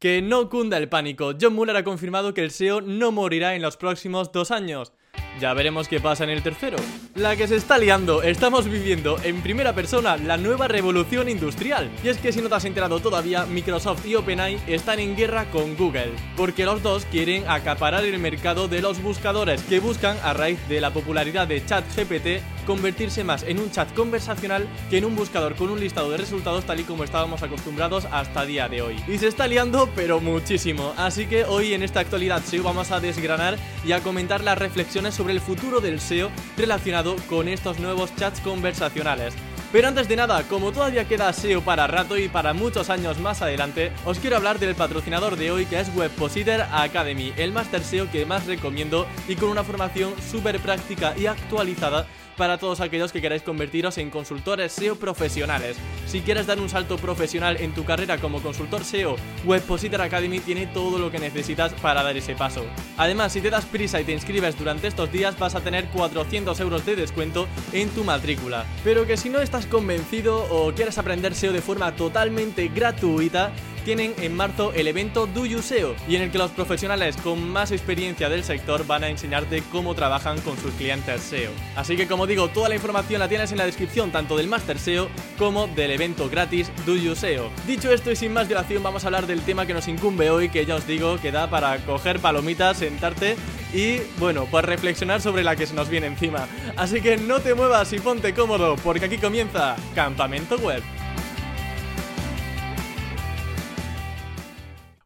Que no cunda el pánico, John Muller ha confirmado que el SEO no morirá en los próximos dos años. Ya veremos qué pasa en el tercero. La que se está liando, estamos viviendo en primera persona la nueva revolución industrial. Y es que si no te has enterado todavía, Microsoft y OpenAI están en guerra con Google, porque los dos quieren acaparar el mercado de los buscadores que buscan a raíz de la popularidad de ChatGPT convertirse más en un chat conversacional que en un buscador con un listado de resultados tal y como estábamos acostumbrados hasta día de hoy. Y se está liando pero muchísimo, así que hoy en esta actualidad SEO vamos a desgranar y a comentar las reflexiones sobre el futuro del SEO relacionado con estos nuevos chats conversacionales. Pero antes de nada, como todavía queda SEO para rato y para muchos años más adelante, os quiero hablar del patrocinador de hoy que es Webpositor Academy, el Master SEO que más recomiendo y con una formación súper práctica y actualizada para todos aquellos que queráis convertiros en consultores SEO profesionales. Si quieres dar un salto profesional en tu carrera como consultor SEO, Webpositor Academy tiene todo lo que necesitas para dar ese paso. Además, si te das prisa y te inscribes durante estos días, vas a tener 400 euros de descuento en tu matrícula. Pero que si no estás convencido o quieres aprender SEO de forma totalmente gratuita, tienen en marzo el evento Do You SEO y en el que los profesionales con más experiencia del sector van a enseñarte cómo trabajan con sus clientes SEO. Así que como digo, toda la información la tienes en la descripción tanto del Master SEO como del evento gratis Do You SEO. Dicho esto y sin más dilación vamos a hablar del tema que nos incumbe hoy que ya os digo que da para coger palomitas, sentarte y bueno, pues reflexionar sobre la que se nos viene encima. Así que no te muevas y ponte cómodo porque aquí comienza Campamento Web.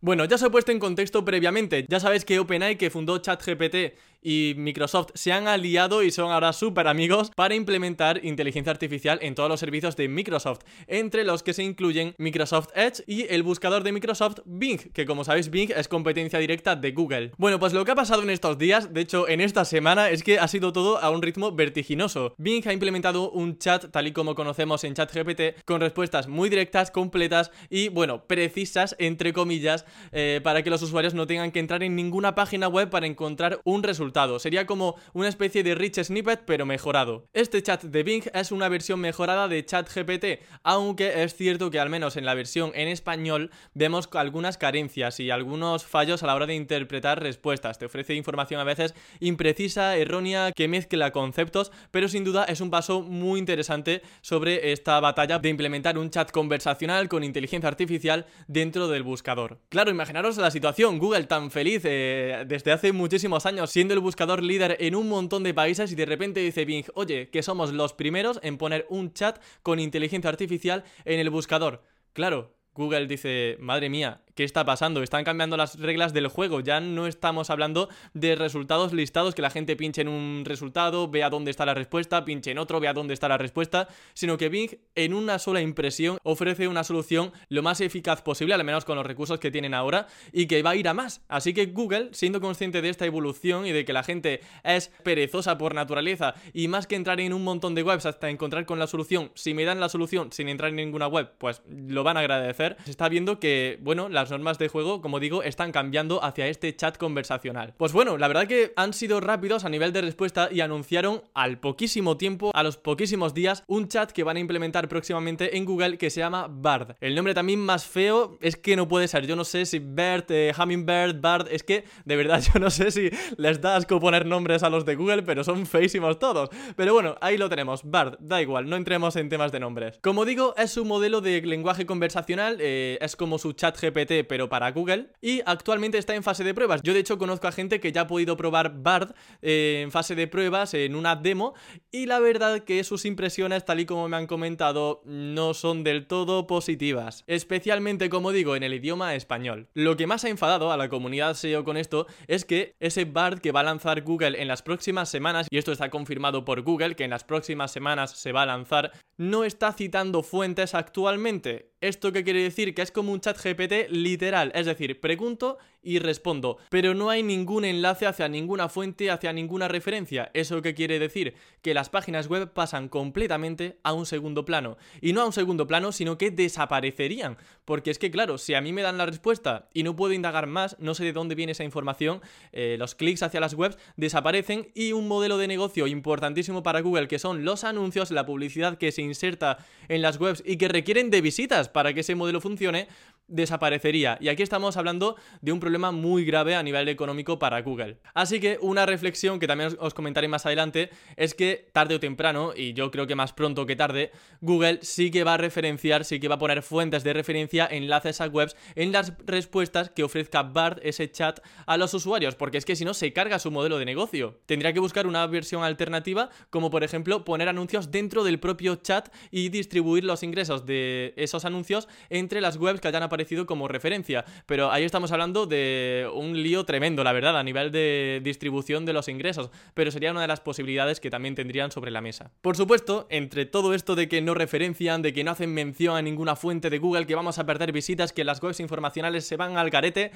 Bueno, ya os he puesto en contexto previamente. Ya sabéis que OpenAI, que fundó ChatGPT y Microsoft se han aliado y son ahora súper amigos para implementar inteligencia artificial en todos los servicios de Microsoft, entre los que se incluyen Microsoft Edge y el buscador de Microsoft Bing, que como sabéis Bing es competencia directa de Google. Bueno, pues lo que ha pasado en estos días, de hecho en esta semana, es que ha sido todo a un ritmo vertiginoso. Bing ha implementado un chat tal y como conocemos en ChatGPT, con respuestas muy directas, completas y, bueno, precisas, entre comillas, eh, para que los usuarios no tengan que entrar en ninguna página web para encontrar un resultado Sería como una especie de rich snippet pero mejorado. Este chat de Bing es una versión mejorada de ChatGPT, aunque es cierto que al menos en la versión en español vemos algunas carencias y algunos fallos a la hora de interpretar respuestas. Te ofrece información a veces imprecisa, errónea, que mezcla conceptos, pero sin duda es un paso muy interesante sobre esta batalla de implementar un chat conversacional con inteligencia artificial dentro del buscador. Claro, imaginaros la situación, Google tan feliz eh, desde hace muchísimos años siendo el buscador líder en un montón de países y de repente dice Bing, oye, que somos los primeros en poner un chat con inteligencia artificial en el buscador. Claro, Google dice, madre mía, ¿Qué está pasando? Están cambiando las reglas del juego. Ya no estamos hablando de resultados listados, que la gente pinche en un resultado, vea dónde está la respuesta, pinche en otro, vea dónde está la respuesta, sino que Bing en una sola impresión ofrece una solución lo más eficaz posible, al menos con los recursos que tienen ahora, y que va a ir a más. Así que Google, siendo consciente de esta evolución y de que la gente es perezosa por naturaleza, y más que entrar en un montón de webs hasta encontrar con la solución, si me dan la solución sin entrar en ninguna web, pues lo van a agradecer. Se está viendo que, bueno, la las normas de juego, como digo, están cambiando hacia este chat conversacional. Pues bueno, la verdad que han sido rápidos a nivel de respuesta y anunciaron al poquísimo tiempo, a los poquísimos días, un chat que van a implementar próximamente en Google que se llama Bard. El nombre también más feo es que no puede ser. Yo no sé si Bert, eh, Hummingbird, Bard, es que de verdad yo no sé si les da asco poner nombres a los de Google, pero son feísimos todos. Pero bueno, ahí lo tenemos, Bard, da igual, no entremos en temas de nombres. Como digo, es un modelo de lenguaje conversacional, eh, es como su chat GPT pero para Google, y actualmente está en fase de pruebas. Yo de hecho conozco a gente que ya ha podido probar Bard eh, en fase de pruebas en una demo, y la verdad que sus impresiones, tal y como me han comentado, no son del todo positivas, especialmente como digo en el idioma español. Lo que más ha enfadado a la comunidad SEO con esto es que ese Bard que va a lanzar Google en las próximas semanas, y esto está confirmado por Google, que en las próximas semanas se va a lanzar, no está citando fuentes actualmente. ¿Esto qué quiere decir? Que es como un chat GPT literal, es decir, pregunto y respondo, pero no hay ningún enlace hacia ninguna fuente, hacia ninguna referencia. ¿Eso qué quiere decir? Que las páginas web pasan completamente a un segundo plano. Y no a un segundo plano, sino que desaparecerían. Porque es que, claro, si a mí me dan la respuesta y no puedo indagar más, no sé de dónde viene esa información, eh, los clics hacia las webs desaparecen y un modelo de negocio importantísimo para Google, que son los anuncios, la publicidad que se inserta en las webs y que requieren de visitas para que ese modelo funcione, desaparecería. Y aquí estamos hablando de un problema muy grave a nivel económico para Google. Así que una reflexión que también os comentaré más adelante es que tarde o temprano, y yo creo que más pronto que tarde, Google sí que va a referenciar, sí que va a poner fuentes de referencia, enlaces a webs en las respuestas que ofrezca Bard, ese chat, a los usuarios, porque es que si no se carga su modelo de negocio. Tendría que buscar una versión alternativa, como por ejemplo poner anuncios dentro del propio chat y distribuir los ingresos de esos anuncios entre las webs que hayan aparecido como referencia. Pero ahí estamos hablando de un lío tremendo, la verdad, a nivel de distribución de los ingresos. Pero sería una de las posibilidades que también tendrían sobre la mesa. Por supuesto, entre todo esto de que no referencian, de que no hacen mención a ninguna fuente de Google, que vamos a perder visitas, que las webs informacionales se van al carete,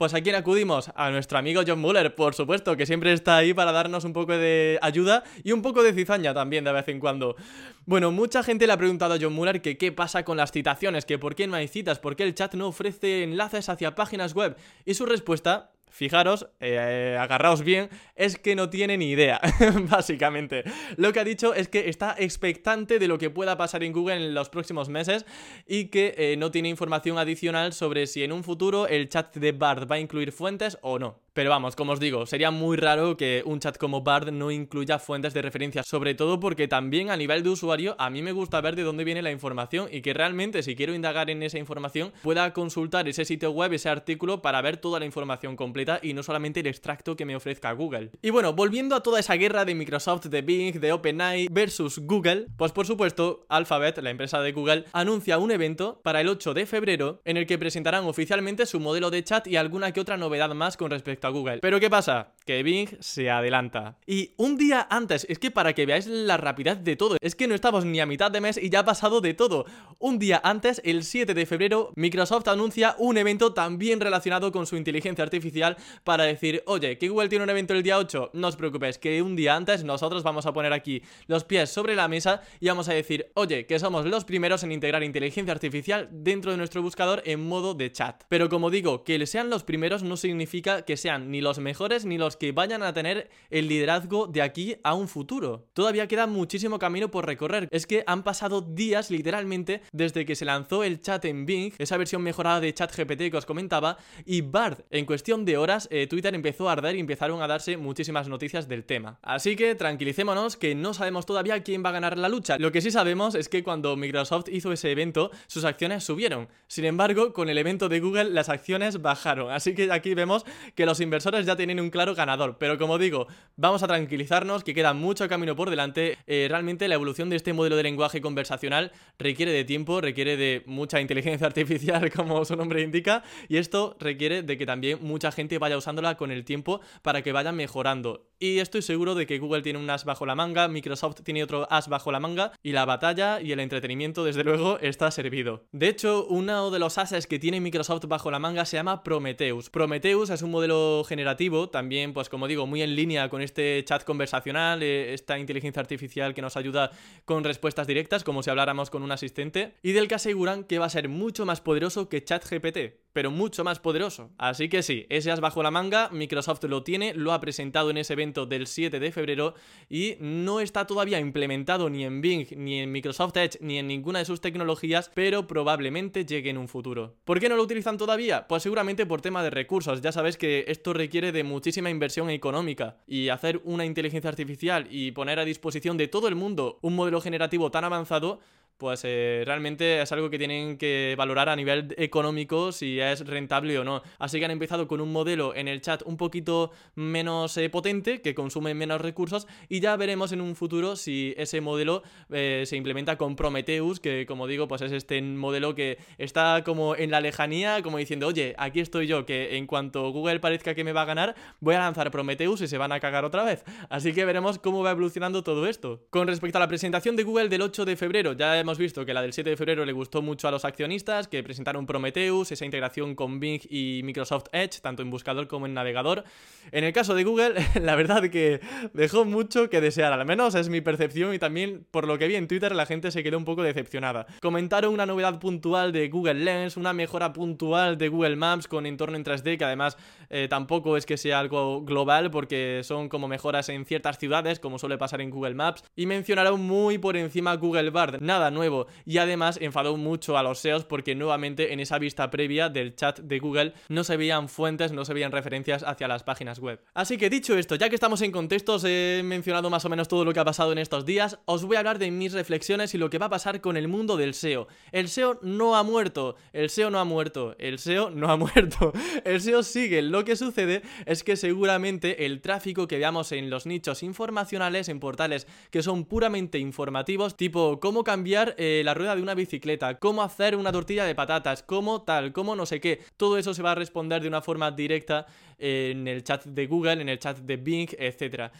pues a quién acudimos? A nuestro amigo John Muller, por supuesto, que siempre está ahí para darnos un poco de ayuda y un poco de cizaña también de vez en cuando. Bueno, mucha gente le ha preguntado a John Muller que qué pasa con las citaciones, que por qué no hay citas, por qué el chat no ofrece enlaces hacia páginas web. Y su respuesta fijaros, eh, agarraos bien, es que no tiene ni idea, básicamente. Lo que ha dicho es que está expectante de lo que pueda pasar en Google en los próximos meses y que eh, no tiene información adicional sobre si en un futuro el chat de Bard va a incluir fuentes o no. Pero vamos, como os digo, sería muy raro que un chat como Bard no incluya fuentes de referencia, sobre todo porque también a nivel de usuario a mí me gusta ver de dónde viene la información y que realmente si quiero indagar en esa información pueda consultar ese sitio web, ese artículo para ver toda la información completa y no solamente el extracto que me ofrezca Google. Y bueno, volviendo a toda esa guerra de Microsoft, de Bing, de OpenAI versus Google, pues por supuesto Alphabet, la empresa de Google, anuncia un evento para el 8 de febrero en el que presentarán oficialmente su modelo de chat y alguna que otra novedad más con respecto a Google. Pero ¿qué pasa? Que Bing se adelanta. Y un día antes, es que para que veáis la rapidez de todo, es que no estamos ni a mitad de mes y ya ha pasado de todo. Un día antes, el 7 de febrero, Microsoft anuncia un evento también relacionado con su inteligencia artificial para decir, oye, que Google tiene un evento el día 8, no os preocupéis, que un día antes nosotros vamos a poner aquí los pies sobre la mesa y vamos a decir, oye, que somos los primeros en integrar inteligencia artificial dentro de nuestro buscador en modo de chat. Pero como digo, que sean los primeros no significa que ni los mejores ni los que vayan a tener el liderazgo de aquí a un futuro. Todavía queda muchísimo camino por recorrer. Es que han pasado días literalmente desde que se lanzó el chat en Bing, esa versión mejorada de ChatGPT que os comentaba, y Bard. En cuestión de horas, eh, Twitter empezó a arder y empezaron a darse muchísimas noticias del tema. Así que tranquilicémonos que no sabemos todavía quién va a ganar la lucha. Lo que sí sabemos es que cuando Microsoft hizo ese evento, sus acciones subieron. Sin embargo, con el evento de Google, las acciones bajaron. Así que aquí vemos que los inversores ya tienen un claro ganador. Pero como digo, vamos a tranquilizarnos, que queda mucho camino por delante. Eh, realmente la evolución de este modelo de lenguaje conversacional requiere de tiempo, requiere de mucha inteligencia artificial, como su nombre indica, y esto requiere de que también mucha gente vaya usándola con el tiempo para que vaya mejorando. Y estoy seguro de que Google tiene un as bajo la manga, Microsoft tiene otro as bajo la manga, y la batalla y el entretenimiento, desde luego, está servido. De hecho, uno de los ases que tiene Microsoft bajo la manga se llama Prometheus. Prometheus es un modelo generativo, también, pues como digo, muy en línea con este chat conversacional, eh, esta inteligencia artificial que nos ayuda con respuestas directas, como si habláramos con un asistente, y del que aseguran que va a ser mucho más poderoso que ChatGPT pero mucho más poderoso. Así que sí, ese as bajo la manga, Microsoft lo tiene, lo ha presentado en ese evento del 7 de febrero y no está todavía implementado ni en Bing, ni en Microsoft Edge, ni en ninguna de sus tecnologías, pero probablemente llegue en un futuro. ¿Por qué no lo utilizan todavía? Pues seguramente por tema de recursos. Ya sabes que esto requiere de muchísima inversión económica y hacer una inteligencia artificial y poner a disposición de todo el mundo un modelo generativo tan avanzado pues eh, realmente es algo que tienen que valorar a nivel económico si es rentable o no. Así que han empezado con un modelo en el chat un poquito menos eh, potente, que consume menos recursos, y ya veremos en un futuro si ese modelo eh, se implementa con Prometheus, que como digo, pues es este modelo que está como en la lejanía, como diciendo, oye, aquí estoy yo, que en cuanto Google parezca que me va a ganar, voy a lanzar Prometheus y se van a cagar otra vez. Así que veremos cómo va evolucionando todo esto. Con respecto a la presentación de Google del 8 de febrero, ya hemos visto que la del 7 de febrero le gustó mucho a los accionistas, que presentaron Prometheus, esa integración con Bing y Microsoft Edge, tanto en buscador como en navegador. En el caso de Google, la verdad que dejó mucho que desear, al menos es mi percepción y también por lo que vi en Twitter la gente se quedó un poco decepcionada. Comentaron una novedad puntual de Google Lens, una mejora puntual de Google Maps con entorno en 3D, que además eh, tampoco es que sea algo global porque son como mejoras en ciertas ciudades, como suele pasar en Google Maps, y mencionaron muy por encima Google Bard. Nada, nuevo y además enfadó mucho a los SEOs porque nuevamente en esa vista previa del chat de Google no se veían fuentes, no se veían referencias hacia las páginas web. Así que dicho esto, ya que estamos en contextos, he mencionado más o menos todo lo que ha pasado en estos días, os voy a hablar de mis reflexiones y lo que va a pasar con el mundo del SEO. El SEO no ha muerto, el SEO no ha muerto, el SEO no ha muerto, el SEO sigue. Lo que sucede es que seguramente el tráfico que veamos en los nichos informacionales, en portales que son puramente informativos, tipo cómo cambiar eh, la rueda de una bicicleta, cómo hacer una tortilla de patatas, cómo tal, cómo no sé qué, todo eso se va a responder de una forma directa en el chat de Google, en el chat de Bing, etcétera.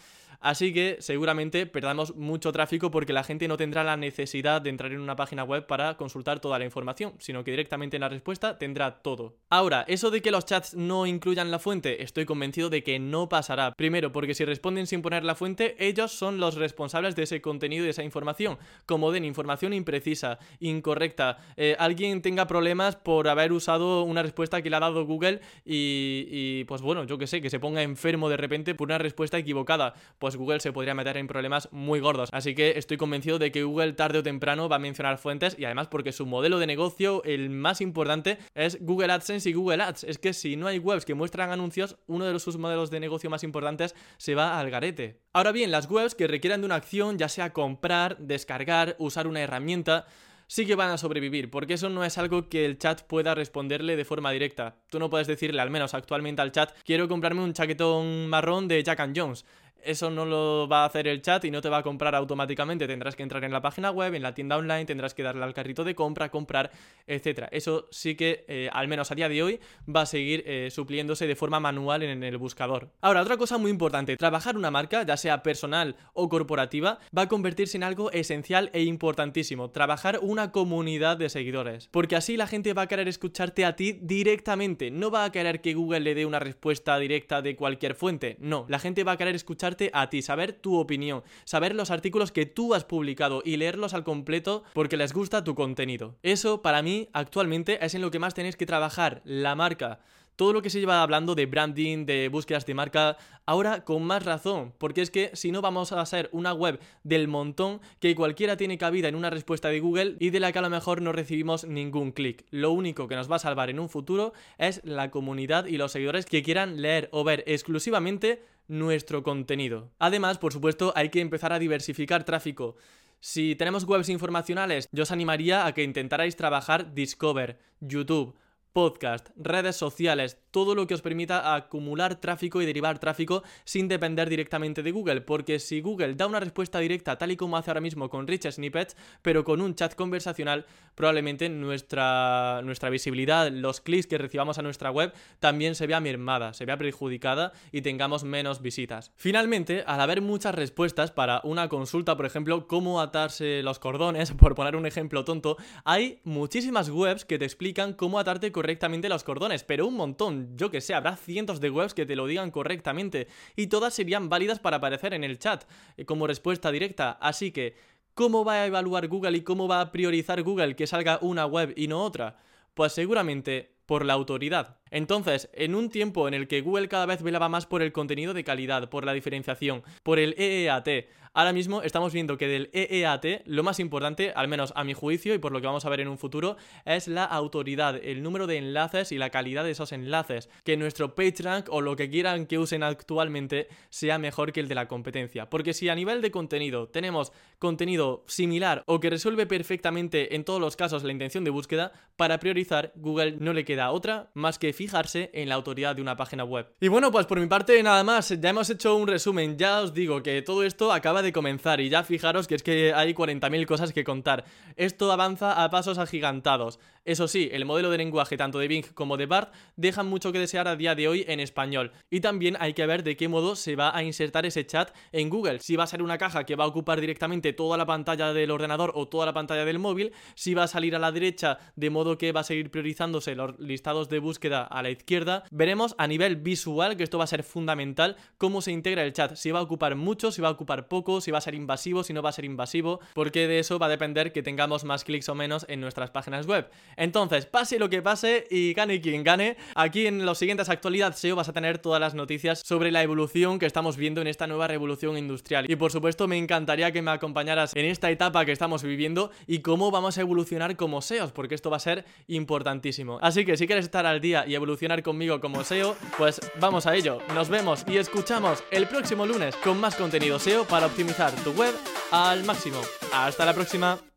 Así que seguramente perdamos mucho tráfico porque la gente no tendrá la necesidad de entrar en una página web para consultar toda la información, sino que directamente en la respuesta tendrá todo. Ahora, eso de que los chats no incluyan la fuente, estoy convencido de que no pasará. Primero, porque si responden sin poner la fuente, ellos son los responsables de ese contenido y de esa información. Como den información imprecisa, incorrecta, eh, alguien tenga problemas por haber usado una respuesta que le ha dado Google y, y pues bueno, yo que sé, que se ponga enfermo de repente por una respuesta equivocada. Pues pues Google se podría meter en problemas muy gordos. Así que estoy convencido de que Google tarde o temprano va a mencionar fuentes y además porque su modelo de negocio, el más importante, es Google AdSense y Google Ads. Es que si no hay webs que muestran anuncios, uno de sus modelos de negocio más importantes se va al garete. Ahora bien, las webs que requieran de una acción, ya sea comprar, descargar, usar una herramienta, sí que van a sobrevivir, porque eso no es algo que el chat pueda responderle de forma directa. Tú no puedes decirle, al menos actualmente al chat, quiero comprarme un chaquetón marrón de Jack and Jones eso no lo va a hacer el chat y no te va a comprar automáticamente. Tendrás que entrar en la página web, en la tienda online, tendrás que darle al carrito de compra, comprar, etc. Eso sí que, eh, al menos a día de hoy, va a seguir eh, supliéndose de forma manual en el buscador. Ahora, otra cosa muy importante, trabajar una marca, ya sea personal o corporativa, va a convertirse en algo esencial e importantísimo. Trabajar una comunidad de seguidores. Porque así la gente va a querer escucharte a ti directamente. No va a querer que Google le dé una respuesta directa de cualquier fuente. No, la gente va a querer escuchar a ti, saber tu opinión, saber los artículos que tú has publicado y leerlos al completo porque les gusta tu contenido. Eso para mí actualmente es en lo que más tenéis que trabajar, la marca todo lo que se lleva hablando de branding, de búsquedas de marca, ahora con más razón, porque es que si no vamos a ser una web del montón que cualquiera tiene cabida en una respuesta de Google y de la que a lo mejor no recibimos ningún clic. Lo único que nos va a salvar en un futuro es la comunidad y los seguidores que quieran leer o ver exclusivamente nuestro contenido. Además, por supuesto, hay que empezar a diversificar tráfico. Si tenemos webs informacionales, yo os animaría a que intentarais trabajar Discover, YouTube, podcast, redes sociales, todo lo que os permita acumular tráfico y derivar tráfico sin depender directamente de Google, porque si Google da una respuesta directa tal y como hace ahora mismo con Rich Snippets, pero con un chat conversacional, probablemente nuestra, nuestra visibilidad, los clics que recibamos a nuestra web también se vea mermada, se vea perjudicada y tengamos menos visitas. Finalmente, al haber muchas respuestas para una consulta, por ejemplo, cómo atarse los cordones, por poner un ejemplo tonto, hay muchísimas webs que te explican cómo atarte correctamente los cordones, pero un montón, yo que sé, habrá cientos de webs que te lo digan correctamente y todas serían válidas para aparecer en el chat eh, como respuesta directa, así que ¿cómo va a evaluar Google y cómo va a priorizar Google que salga una web y no otra? Pues seguramente por la autoridad. Entonces, en un tiempo en el que Google cada vez velaba más por el contenido de calidad, por la diferenciación, por el EEAT, ahora mismo estamos viendo que del EEAT lo más importante, al menos a mi juicio y por lo que vamos a ver en un futuro, es la autoridad, el número de enlaces y la calidad de esos enlaces. Que nuestro PageRank o lo que quieran que usen actualmente sea mejor que el de la competencia. Porque si a nivel de contenido tenemos contenido similar o que resuelve perfectamente en todos los casos la intención de búsqueda, para priorizar Google no le queda otra más que fijarse en la autoridad de una página web. Y bueno, pues por mi parte nada más, ya hemos hecho un resumen, ya os digo que todo esto acaba de comenzar y ya fijaros que es que hay 40.000 cosas que contar. Esto avanza a pasos agigantados. Eso sí, el modelo de lenguaje tanto de Bing como de BART dejan mucho que desear a día de hoy en español. Y también hay que ver de qué modo se va a insertar ese chat en Google. Si va a ser una caja que va a ocupar directamente toda la pantalla del ordenador o toda la pantalla del móvil, si va a salir a la derecha de modo que va a seguir priorizándose listados de búsqueda a la izquierda, veremos a nivel visual, que esto va a ser fundamental, cómo se integra el chat, si va a ocupar mucho, si va a ocupar poco, si va a ser invasivo, si no va a ser invasivo, porque de eso va a depender que tengamos más clics o menos en nuestras páginas web. Entonces, pase lo que pase y gane quien gane, aquí en los siguientes actualidad SEO vas a tener todas las noticias sobre la evolución que estamos viendo en esta nueva revolución industrial. Y por supuesto me encantaría que me acompañaras en esta etapa que estamos viviendo y cómo vamos a evolucionar como SEOs, porque esto va a ser importantísimo. Así que si quieres estar al día y evolucionar conmigo como SEO, pues vamos a ello. Nos vemos y escuchamos el próximo lunes con más contenido SEO para optimizar tu web al máximo. Hasta la próxima.